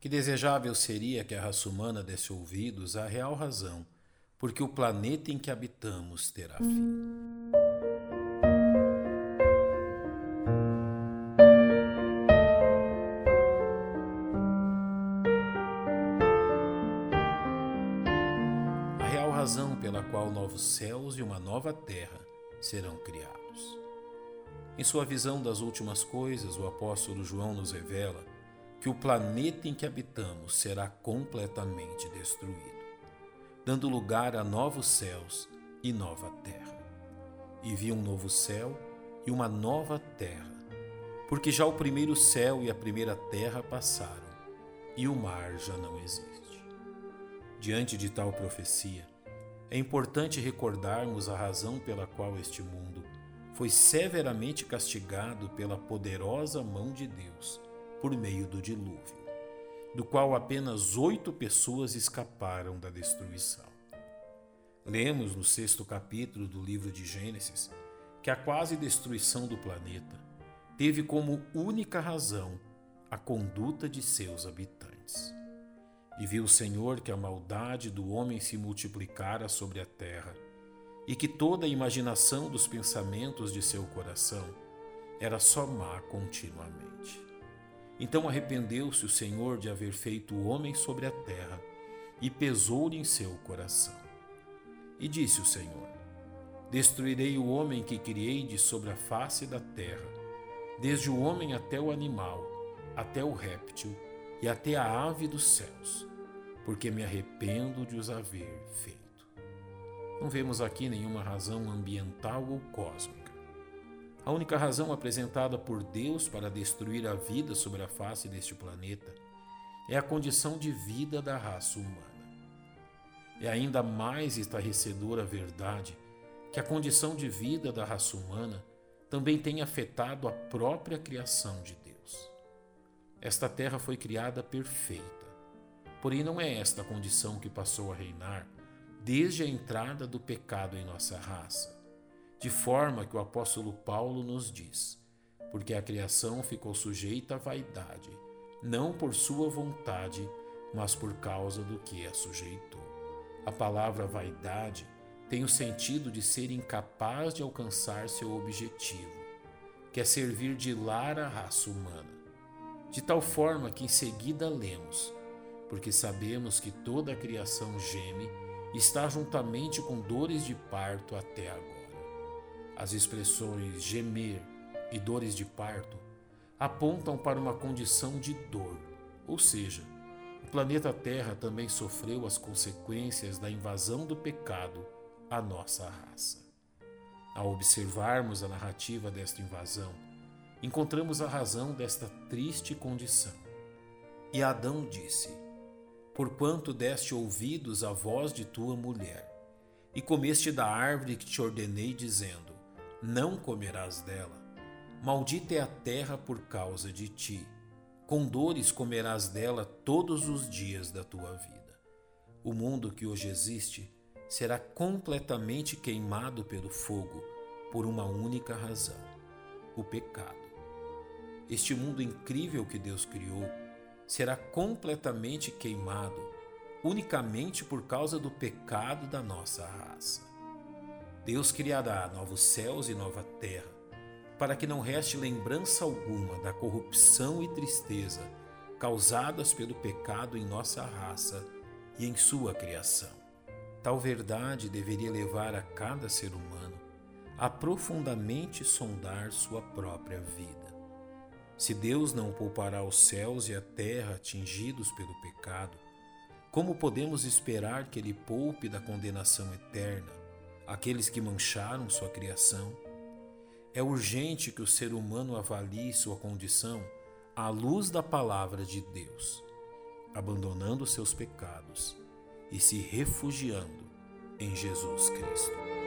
Que desejável seria que a raça humana desse ouvidos à real razão, porque o planeta em que habitamos terá fim. A real razão pela qual novos céus e uma nova terra serão criados. Em sua visão das últimas coisas, o apóstolo João nos revela que o planeta em que habitamos será completamente destruído, dando lugar a novos céus e nova terra. E vi um novo céu e uma nova terra, porque já o primeiro céu e a primeira terra passaram, e o mar já não existe. Diante de tal profecia, é importante recordarmos a razão pela qual este mundo foi severamente castigado pela poderosa mão de Deus por meio do dilúvio, do qual apenas oito pessoas escaparam da destruição. Lemos no sexto capítulo do livro de Gênesis que a quase destruição do planeta teve como única razão a conduta de seus habitantes. E viu o Senhor que a maldade do homem se multiplicara sobre a terra, e que toda a imaginação dos pensamentos de seu coração era só má continuamente. Então arrependeu-se o Senhor de haver feito o homem sobre a terra, e pesou-lhe em seu coração. E disse o Senhor: Destruirei o homem que criei de sobre a face da terra, desde o homem até o animal, até o réptil e até a ave dos céus, porque me arrependo de os haver feito. Não vemos aqui nenhuma razão ambiental ou cósmica a única razão apresentada por Deus para destruir a vida sobre a face deste planeta é a condição de vida da raça humana. É ainda mais estarrecedora a verdade que a condição de vida da raça humana também tem afetado a própria criação de Deus. Esta terra foi criada perfeita, porém não é esta a condição que passou a reinar desde a entrada do pecado em nossa raça de forma que o apóstolo Paulo nos diz: porque a criação ficou sujeita à vaidade, não por sua vontade, mas por causa do que a sujeitou. A palavra vaidade tem o sentido de ser incapaz de alcançar seu objetivo, que é servir de lar à raça humana. De tal forma que em seguida lemos, porque sabemos que toda a criação geme e está juntamente com dores de parto até agora. As expressões gemer e dores de parto apontam para uma condição de dor, ou seja, o planeta Terra também sofreu as consequências da invasão do pecado à nossa raça. Ao observarmos a narrativa desta invasão, encontramos a razão desta triste condição. E Adão disse: Porquanto deste ouvidos à voz de tua mulher, e comeste da árvore que te ordenei, dizendo: não comerás dela. Maldita é a terra por causa de ti. Com dores comerás dela todos os dias da tua vida. O mundo que hoje existe será completamente queimado pelo fogo por uma única razão: o pecado. Este mundo incrível que Deus criou será completamente queimado unicamente por causa do pecado da nossa raça. Deus criará novos céus e nova terra, para que não reste lembrança alguma da corrupção e tristeza causadas pelo pecado em nossa raça e em sua criação. Tal verdade deveria levar a cada ser humano a profundamente sondar sua própria vida. Se Deus não poupará os céus e a terra atingidos pelo pecado, como podemos esperar que Ele poupe da condenação eterna aqueles que mancharam sua criação. É urgente que o ser humano avalie sua condição à luz da palavra de Deus, abandonando seus pecados e se refugiando em Jesus Cristo.